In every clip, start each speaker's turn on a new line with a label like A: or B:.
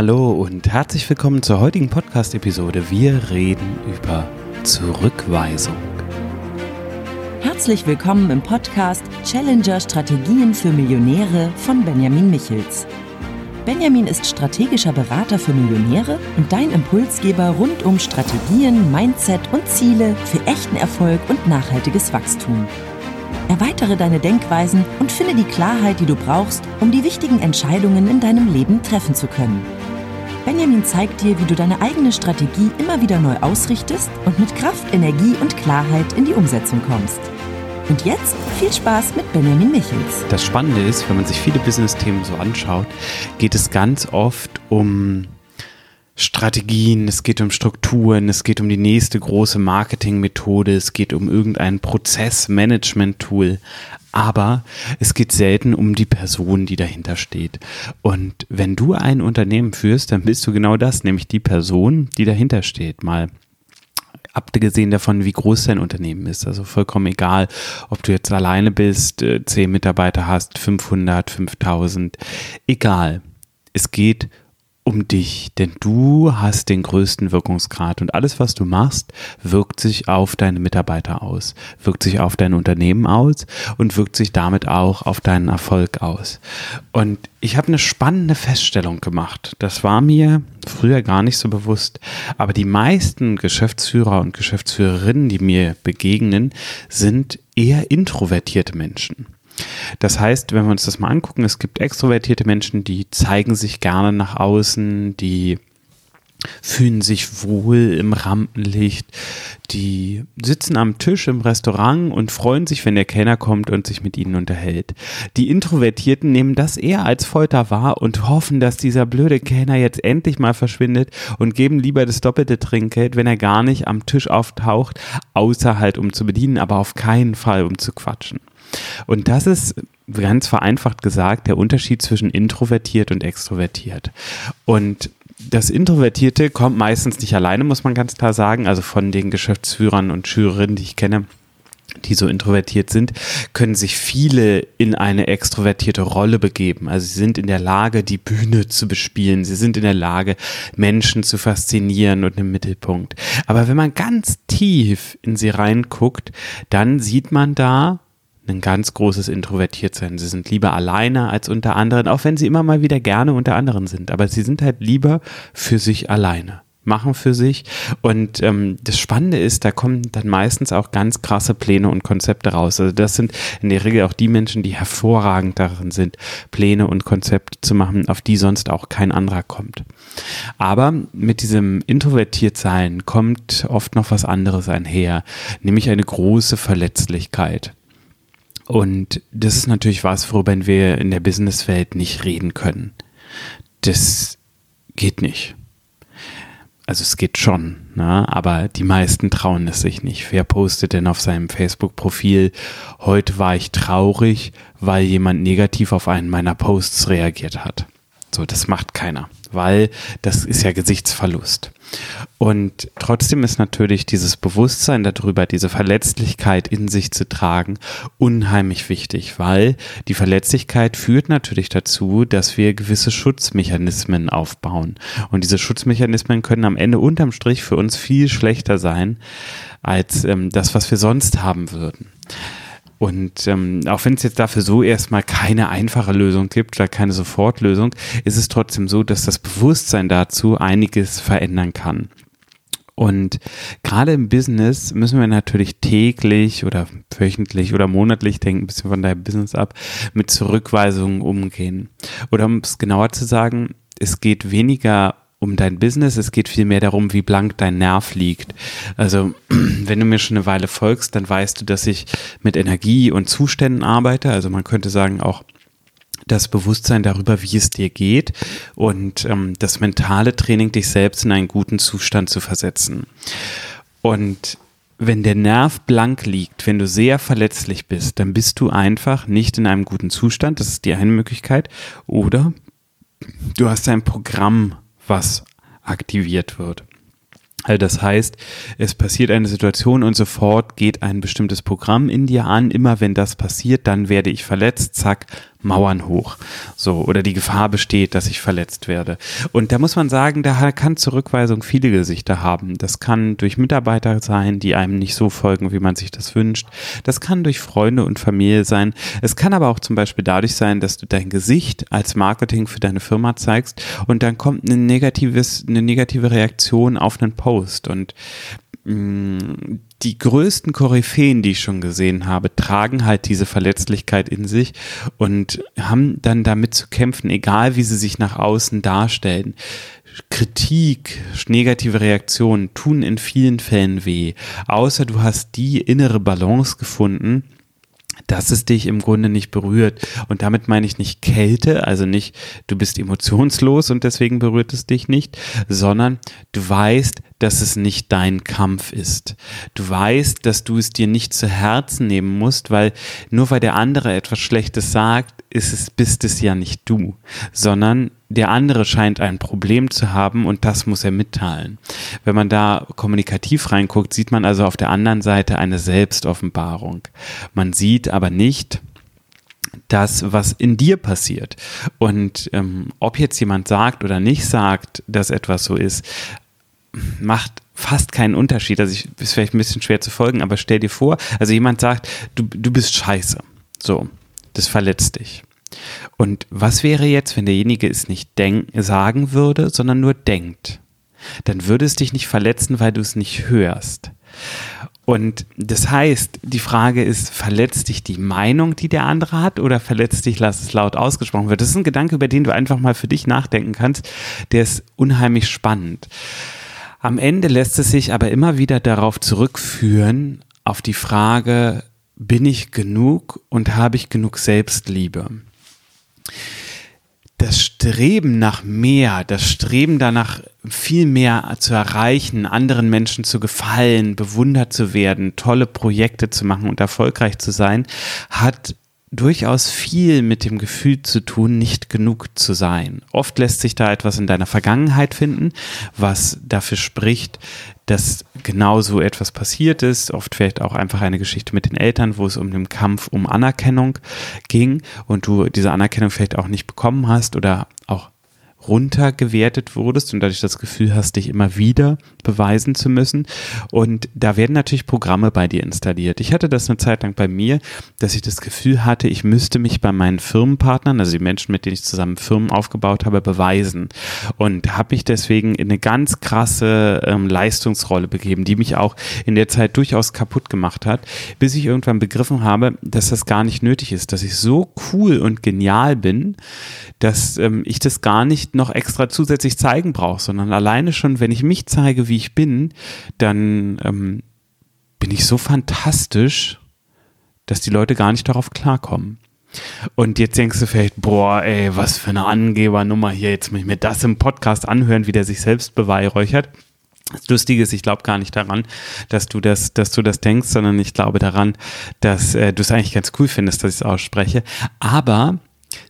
A: Hallo und herzlich willkommen zur heutigen Podcast-Episode. Wir reden über Zurückweisung.
B: Herzlich willkommen im Podcast Challenger Strategien für Millionäre von Benjamin Michels. Benjamin ist strategischer Berater für Millionäre und dein Impulsgeber rund um Strategien, Mindset und Ziele für echten Erfolg und nachhaltiges Wachstum. Erweitere deine Denkweisen und finde die Klarheit, die du brauchst, um die wichtigen Entscheidungen in deinem Leben treffen zu können. Benjamin zeigt dir, wie du deine eigene Strategie immer wieder neu ausrichtest und mit Kraft, Energie und Klarheit in die Umsetzung kommst. Und jetzt viel Spaß mit Benjamin Michels.
A: Das Spannende ist, wenn man sich viele Business-Themen so anschaut, geht es ganz oft um Strategien, es geht um Strukturen, es geht um die nächste große Marketingmethode, es geht um irgendein Prozessmanagement-Tool. Aber es geht selten um die Person, die dahinter steht. Und wenn du ein Unternehmen führst, dann bist du genau das, nämlich die Person, die dahinter steht. Mal abgesehen davon, wie groß dein Unternehmen ist. Also vollkommen egal, ob du jetzt alleine bist, äh, zehn Mitarbeiter hast, 500, 5000, egal. Es geht um dich, denn du hast den größten Wirkungsgrad und alles, was du machst, wirkt sich auf deine Mitarbeiter aus, wirkt sich auf dein Unternehmen aus und wirkt sich damit auch auf deinen Erfolg aus. Und ich habe eine spannende Feststellung gemacht. Das war mir früher gar nicht so bewusst, aber die meisten Geschäftsführer und Geschäftsführerinnen, die mir begegnen, sind eher introvertierte Menschen. Das heißt, wenn wir uns das mal angucken, es gibt extrovertierte Menschen, die zeigen sich gerne nach außen, die fühlen sich wohl im Rampenlicht, die sitzen am Tisch im Restaurant und freuen sich, wenn der Kellner kommt und sich mit ihnen unterhält. Die Introvertierten nehmen das eher als Folter wahr und hoffen, dass dieser blöde Kellner jetzt endlich mal verschwindet und geben lieber das doppelte Trinkgeld, wenn er gar nicht am Tisch auftaucht, außer halt um zu bedienen, aber auf keinen Fall um zu quatschen. Und das ist ganz vereinfacht gesagt der Unterschied zwischen introvertiert und extrovertiert. Und das Introvertierte kommt meistens nicht alleine, muss man ganz klar sagen. Also von den Geschäftsführern und Schülerinnen, die ich kenne, die so introvertiert sind, können sich viele in eine extrovertierte Rolle begeben. Also sie sind in der Lage, die Bühne zu bespielen. Sie sind in der Lage, Menschen zu faszinieren und im Mittelpunkt. Aber wenn man ganz tief in sie reinguckt, dann sieht man da, ein ganz großes Introvertiertsein. Sie sind lieber alleine als unter anderen, auch wenn sie immer mal wieder gerne unter anderen sind. Aber sie sind halt lieber für sich alleine machen für sich. Und ähm, das Spannende ist, da kommen dann meistens auch ganz krasse Pläne und Konzepte raus. Also das sind in der Regel auch die Menschen, die hervorragend darin sind, Pläne und Konzepte zu machen, auf die sonst auch kein anderer kommt. Aber mit diesem Introvertiertsein kommt oft noch was anderes einher, nämlich eine große Verletzlichkeit. Und das ist natürlich was, worüber wir in der Businesswelt nicht reden können. Das geht nicht. Also es geht schon, ne? aber die meisten trauen es sich nicht. Wer postet denn auf seinem Facebook-Profil, heute war ich traurig, weil jemand negativ auf einen meiner Posts reagiert hat? So, das macht keiner, weil das ist ja Gesichtsverlust. Und trotzdem ist natürlich dieses Bewusstsein darüber, diese Verletzlichkeit in sich zu tragen, unheimlich wichtig, weil die Verletzlichkeit führt natürlich dazu, dass wir gewisse Schutzmechanismen aufbauen. Und diese Schutzmechanismen können am Ende unterm Strich für uns viel schlechter sein als ähm, das, was wir sonst haben würden. Und ähm, auch wenn es jetzt dafür so erstmal keine einfache Lösung gibt oder keine Sofortlösung, ist es trotzdem so, dass das Bewusstsein dazu einiges verändern kann. Und gerade im Business müssen wir natürlich täglich oder wöchentlich oder monatlich, denken ein bisschen von deinem Business ab, mit Zurückweisungen umgehen. Oder um es genauer zu sagen, es geht weniger um dein Business, es geht vielmehr darum, wie blank dein Nerv liegt. Also, wenn du mir schon eine Weile folgst, dann weißt du, dass ich mit Energie und Zuständen arbeite. Also man könnte sagen auch das Bewusstsein darüber, wie es dir geht und ähm, das mentale Training, dich selbst in einen guten Zustand zu versetzen. Und wenn der Nerv blank liegt, wenn du sehr verletzlich bist, dann bist du einfach nicht in einem guten Zustand. Das ist die eine Möglichkeit. Oder du hast ein Programm was aktiviert wird. Also das heißt, es passiert eine Situation und sofort geht ein bestimmtes Programm in dir an. Immer wenn das passiert, dann werde ich verletzt. Zack, Mauern hoch. So, oder die Gefahr besteht, dass ich verletzt werde. Und da muss man sagen, da kann Zurückweisung viele Gesichter haben. Das kann durch Mitarbeiter sein, die einem nicht so folgen, wie man sich das wünscht. Das kann durch Freunde und Familie sein. Es kann aber auch zum Beispiel dadurch sein, dass du dein Gesicht als Marketing für deine Firma zeigst und dann kommt eine negatives, eine negative Reaktion auf einen Post. Und Mm, die größten Koryphäen, die ich schon gesehen habe, tragen halt diese Verletzlichkeit in sich und haben dann damit zu kämpfen, egal wie sie sich nach außen darstellen. Kritik, negative Reaktionen tun in vielen Fällen weh, außer du hast die innere Balance gefunden, dass es dich im Grunde nicht berührt. Und damit meine ich nicht Kälte, also nicht, du bist emotionslos und deswegen berührt es dich nicht, sondern du weißt, dass es nicht dein Kampf ist. Du weißt, dass du es dir nicht zu Herzen nehmen musst, weil nur weil der andere etwas Schlechtes sagt, ist es, bist es ja nicht du, sondern der andere scheint ein Problem zu haben und das muss er mitteilen. Wenn man da kommunikativ reinguckt, sieht man also auf der anderen Seite eine Selbstoffenbarung. Man sieht aber nicht, das, was in dir passiert. Und ähm, ob jetzt jemand sagt oder nicht sagt, dass etwas so ist, macht fast keinen Unterschied. Also ich, ist vielleicht ein bisschen schwer zu folgen, aber stell dir vor, also jemand sagt, du, du bist scheiße. So, das verletzt dich. Und was wäre jetzt, wenn derjenige es nicht denk sagen würde, sondern nur denkt? Dann würde es dich nicht verletzen, weil du es nicht hörst. Und das heißt, die Frage ist, verletzt dich die Meinung, die der andere hat, oder verletzt dich, lass es laut ausgesprochen wird? Das ist ein Gedanke, über den du einfach mal für dich nachdenken kannst. Der ist unheimlich spannend. Am Ende lässt es sich aber immer wieder darauf zurückführen, auf die Frage, bin ich genug und habe ich genug Selbstliebe? Das Streben nach mehr, das Streben danach, viel mehr zu erreichen, anderen Menschen zu gefallen, bewundert zu werden, tolle Projekte zu machen und erfolgreich zu sein, hat durchaus viel mit dem Gefühl zu tun, nicht genug zu sein. Oft lässt sich da etwas in deiner Vergangenheit finden, was dafür spricht, dass genau so etwas passiert ist. Oft vielleicht auch einfach eine Geschichte mit den Eltern, wo es um den Kampf um Anerkennung ging und du diese Anerkennung vielleicht auch nicht bekommen hast oder auch runtergewertet wurdest und dadurch das Gefühl hast, dich immer wieder beweisen zu müssen. Und da werden natürlich Programme bei dir installiert. Ich hatte das eine Zeit lang bei mir, dass ich das Gefühl hatte, ich müsste mich bei meinen Firmenpartnern, also die Menschen, mit denen ich zusammen Firmen aufgebaut habe, beweisen. Und habe mich deswegen in eine ganz krasse ähm, Leistungsrolle begeben, die mich auch in der Zeit durchaus kaputt gemacht hat, bis ich irgendwann begriffen habe, dass das gar nicht nötig ist, dass ich so cool und genial bin, dass ähm, ich das gar nicht noch extra zusätzlich zeigen brauche, sondern alleine schon, wenn ich mich zeige, wie ich bin, dann ähm, bin ich so fantastisch, dass die Leute gar nicht darauf klarkommen. Und jetzt denkst du vielleicht, boah, ey, was für eine Angebernummer hier, jetzt muss ich mir das im Podcast anhören, wie der sich selbst beweihräuchert. Das Lustige ist, ich glaube gar nicht daran, dass du das, dass du das denkst, sondern ich glaube daran, dass äh, du es eigentlich ganz cool findest, dass ich es ausspreche. Aber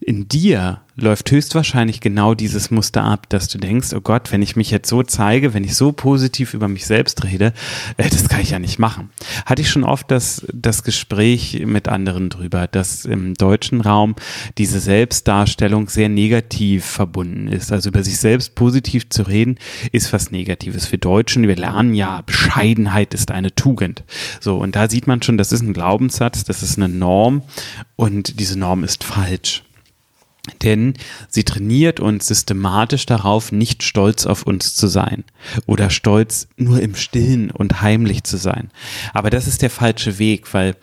A: in dir läuft höchstwahrscheinlich genau dieses Muster ab, dass du denkst, oh Gott, wenn ich mich jetzt so zeige, wenn ich so positiv über mich selbst rede, äh, das kann ich ja nicht machen. Hatte ich schon oft das, das Gespräch mit anderen drüber, dass im deutschen Raum diese Selbstdarstellung sehr negativ verbunden ist. Also über sich selbst positiv zu reden, ist was Negatives. Wir Deutschen, wir lernen ja, Bescheidenheit ist eine Tugend. So, und da sieht man schon, das ist ein Glaubenssatz, das ist eine Norm und diese Norm ist falsch. Denn sie trainiert uns systematisch darauf, nicht stolz auf uns zu sein oder stolz nur im Stillen und heimlich zu sein. Aber das ist der falsche Weg, weil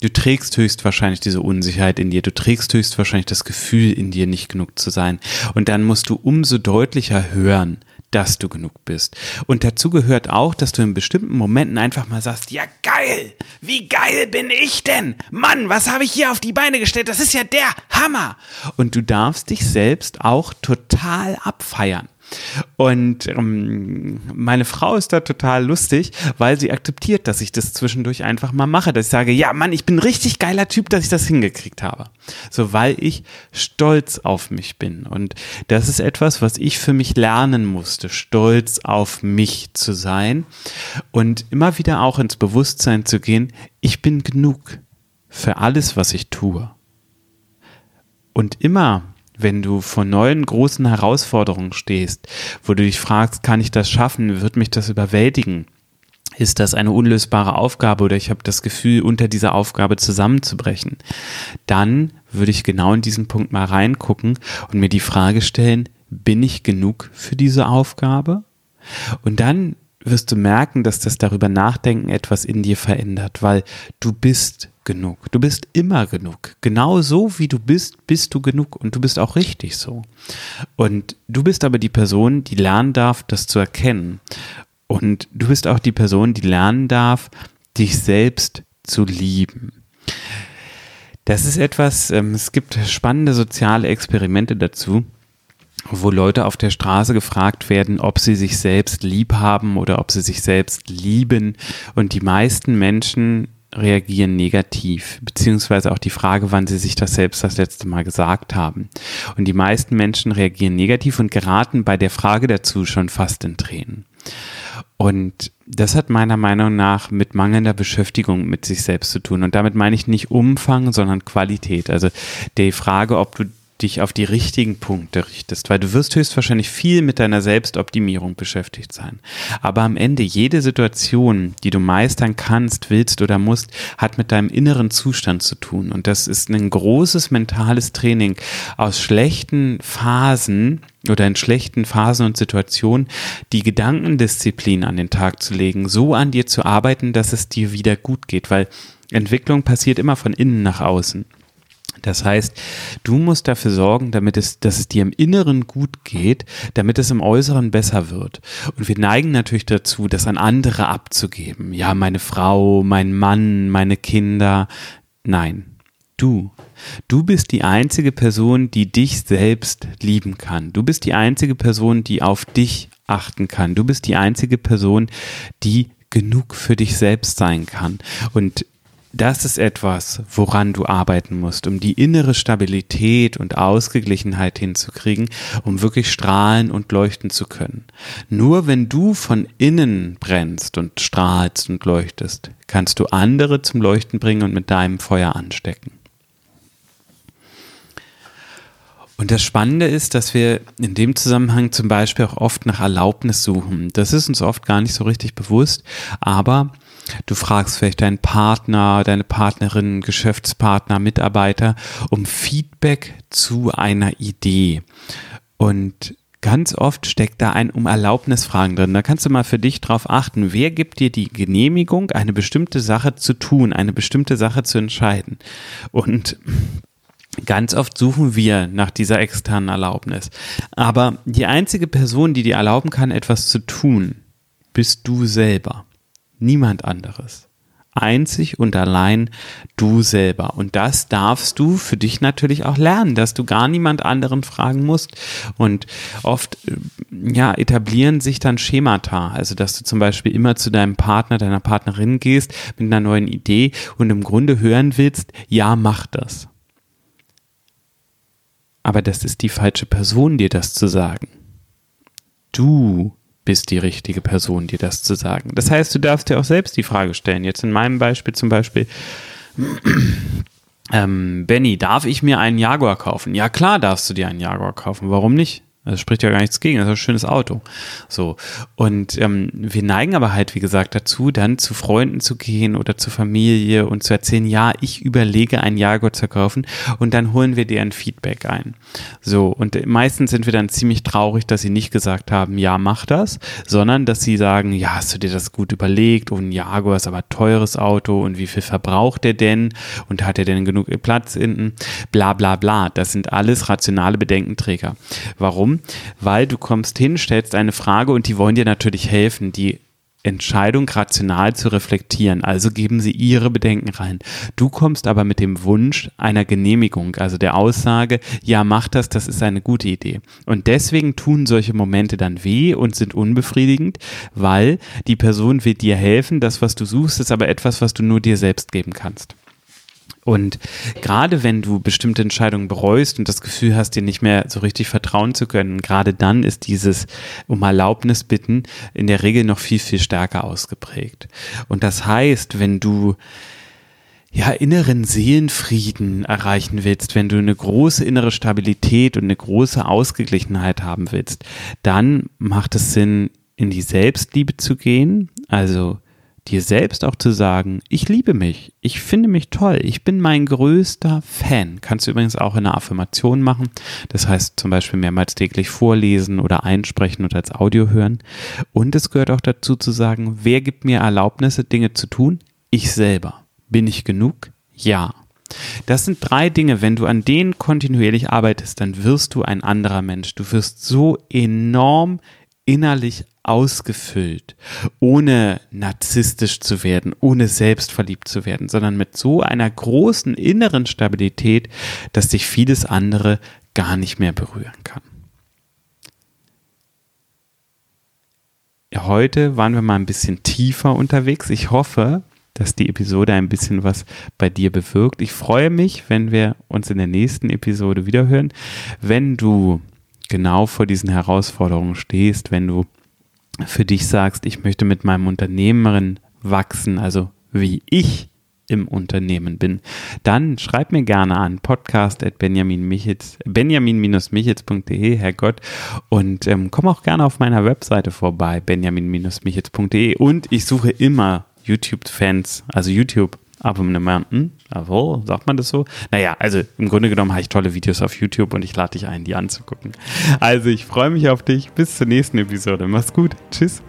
A: du trägst höchstwahrscheinlich diese Unsicherheit in dir, du trägst höchstwahrscheinlich das Gefühl in dir, nicht genug zu sein. Und dann musst du umso deutlicher hören, dass du genug bist. Und dazu gehört auch, dass du in bestimmten Momenten einfach mal sagst, ja geil, wie geil bin ich denn? Mann, was habe ich hier auf die Beine gestellt? Das ist ja der Hammer. Und du darfst dich selbst auch total abfeiern. Und ähm, meine Frau ist da total lustig, weil sie akzeptiert, dass ich das zwischendurch einfach mal mache. Dass ich sage, ja, Mann, ich bin ein richtig geiler Typ, dass ich das hingekriegt habe. So, weil ich stolz auf mich bin. Und das ist etwas, was ich für mich lernen musste, stolz auf mich zu sein und immer wieder auch ins Bewusstsein zu gehen, ich bin genug für alles, was ich tue. Und immer, wenn du vor neuen großen Herausforderungen stehst, wo du dich fragst, kann ich das schaffen, wird mich das überwältigen? Ist das eine unlösbare Aufgabe oder ich habe das Gefühl, unter dieser Aufgabe zusammenzubrechen? Dann würde ich genau in diesen Punkt mal reingucken und mir die Frage stellen, bin ich genug für diese Aufgabe? Und dann wirst du merken, dass das darüber nachdenken etwas in dir verändert, weil du bist genug. Du bist immer genug. Genau so wie du bist, bist du genug und du bist auch richtig so. Und du bist aber die Person, die lernen darf, das zu erkennen. Und du bist auch die Person, die lernen darf, dich selbst zu lieben. Das ist etwas, ähm, es gibt spannende soziale Experimente dazu wo Leute auf der Straße gefragt werden, ob sie sich selbst lieb haben oder ob sie sich selbst lieben. Und die meisten Menschen reagieren negativ, beziehungsweise auch die Frage, wann sie sich das selbst das letzte Mal gesagt haben. Und die meisten Menschen reagieren negativ und geraten bei der Frage dazu schon fast in Tränen. Und das hat meiner Meinung nach mit mangelnder Beschäftigung mit sich selbst zu tun. Und damit meine ich nicht Umfang, sondern Qualität. Also die Frage, ob du dich auf die richtigen Punkte richtest, weil du wirst höchstwahrscheinlich viel mit deiner Selbstoptimierung beschäftigt sein. Aber am Ende jede Situation, die du meistern kannst, willst oder musst, hat mit deinem inneren Zustand zu tun. Und das ist ein großes mentales Training aus schlechten Phasen oder in schlechten Phasen und Situationen die Gedankendisziplin an den Tag zu legen, so an dir zu arbeiten, dass es dir wieder gut geht, weil Entwicklung passiert immer von innen nach außen. Das heißt, du musst dafür sorgen, damit es, dass es dir im Inneren gut geht, damit es im Äußeren besser wird. Und wir neigen natürlich dazu, das an andere abzugeben. Ja, meine Frau, mein Mann, meine Kinder. Nein, du. Du bist die einzige Person, die dich selbst lieben kann. Du bist die einzige Person, die auf dich achten kann. Du bist die einzige Person, die genug für dich selbst sein kann. Und das ist etwas, woran du arbeiten musst, um die innere Stabilität und Ausgeglichenheit hinzukriegen, um wirklich strahlen und leuchten zu können. Nur wenn du von innen brennst und strahlst und leuchtest, kannst du andere zum Leuchten bringen und mit deinem Feuer anstecken. Und das Spannende ist, dass wir in dem Zusammenhang zum Beispiel auch oft nach Erlaubnis suchen. Das ist uns oft gar nicht so richtig bewusst, aber Du fragst vielleicht deinen Partner, deine Partnerin, Geschäftspartner, Mitarbeiter um Feedback zu einer Idee. Und ganz oft steckt da ein um Erlaubnisfragen drin. Da kannst du mal für dich drauf achten, wer gibt dir die Genehmigung, eine bestimmte Sache zu tun, eine bestimmte Sache zu entscheiden. Und Ganz oft suchen wir nach dieser externen Erlaubnis. Aber die einzige Person, die dir erlauben kann, etwas zu tun, bist du selber. Niemand anderes. Einzig und allein du selber. Und das darfst du für dich natürlich auch lernen, dass du gar niemand anderen fragen musst. Und oft, äh, ja, etablieren sich dann Schemata. Also, dass du zum Beispiel immer zu deinem Partner, deiner Partnerin gehst mit einer neuen Idee und im Grunde hören willst, ja, mach das. Aber das ist die falsche Person, dir das zu sagen. Du bist die richtige Person, dir das zu sagen. Das heißt, du darfst dir auch selbst die Frage stellen. Jetzt in meinem Beispiel zum Beispiel, ähm, Benny, darf ich mir einen Jaguar kaufen? Ja, klar darfst du dir einen Jaguar kaufen. Warum nicht? Das spricht ja gar nichts gegen, das ist ein schönes Auto. So. Und ähm, wir neigen aber halt, wie gesagt, dazu, dann zu Freunden zu gehen oder zur Familie und zu erzählen, ja, ich überlege, ein Jaguar zu kaufen und dann holen wir dir ein Feedback ein. So, und meistens sind wir dann ziemlich traurig, dass sie nicht gesagt haben, ja, mach das, sondern dass sie sagen, ja, hast du dir das gut überlegt und ein Jaguar ist aber teures Auto und wie viel verbraucht der denn und hat er denn genug Platz hinten? Bla bla bla. Das sind alles rationale Bedenkenträger. Warum? Weil du kommst hin, stellst eine Frage und die wollen dir natürlich helfen, die Entscheidung rational zu reflektieren. Also geben sie ihre Bedenken rein. Du kommst aber mit dem Wunsch einer Genehmigung, also der Aussage, ja, mach das, das ist eine gute Idee. Und deswegen tun solche Momente dann weh und sind unbefriedigend, weil die Person will dir helfen. Das, was du suchst, ist aber etwas, was du nur dir selbst geben kannst. Und gerade wenn du bestimmte Entscheidungen bereust und das Gefühl hast, dir nicht mehr so richtig vertrauen zu können, gerade dann ist dieses um Erlaubnis bitten in der Regel noch viel, viel stärker ausgeprägt. Und das heißt, wenn du ja, inneren Seelenfrieden erreichen willst, wenn du eine große innere Stabilität und eine große Ausgeglichenheit haben willst, dann macht es Sinn, in die Selbstliebe zu gehen, also dir selbst auch zu sagen, ich liebe mich, ich finde mich toll, ich bin mein größter Fan. Kannst du übrigens auch in einer Affirmation machen. Das heißt zum Beispiel mehrmals täglich vorlesen oder einsprechen oder als Audio hören. Und es gehört auch dazu zu sagen, wer gibt mir Erlaubnisse, Dinge zu tun? Ich selber. Bin ich genug? Ja. Das sind drei Dinge, wenn du an denen kontinuierlich arbeitest, dann wirst du ein anderer Mensch. Du wirst so enorm innerlich ausgefüllt, ohne narzisstisch zu werden, ohne selbstverliebt zu werden, sondern mit so einer großen inneren Stabilität, dass dich vieles andere gar nicht mehr berühren kann. Heute waren wir mal ein bisschen tiefer unterwegs. Ich hoffe, dass die Episode ein bisschen was bei dir bewirkt. Ich freue mich, wenn wir uns in der nächsten Episode wiederhören. Wenn du genau vor diesen Herausforderungen stehst, wenn du für dich sagst, ich möchte mit meinem Unternehmerin wachsen, also wie ich im Unternehmen bin, dann schreib mir gerne an podcast at benjamin-michitz, benjamin-michitz.de, Herrgott, und ähm, komm auch gerne auf meiner Webseite vorbei, benjamin-michitz.de und ich suche immer YouTube-Fans, also YouTube Abonnementen, jawohl, sagt man das so? Naja, also im Grunde genommen habe ich tolle Videos auf YouTube und ich lade dich ein, die anzugucken. Also ich freue mich auf dich. Bis zur nächsten Episode. Mach's gut. Tschüss.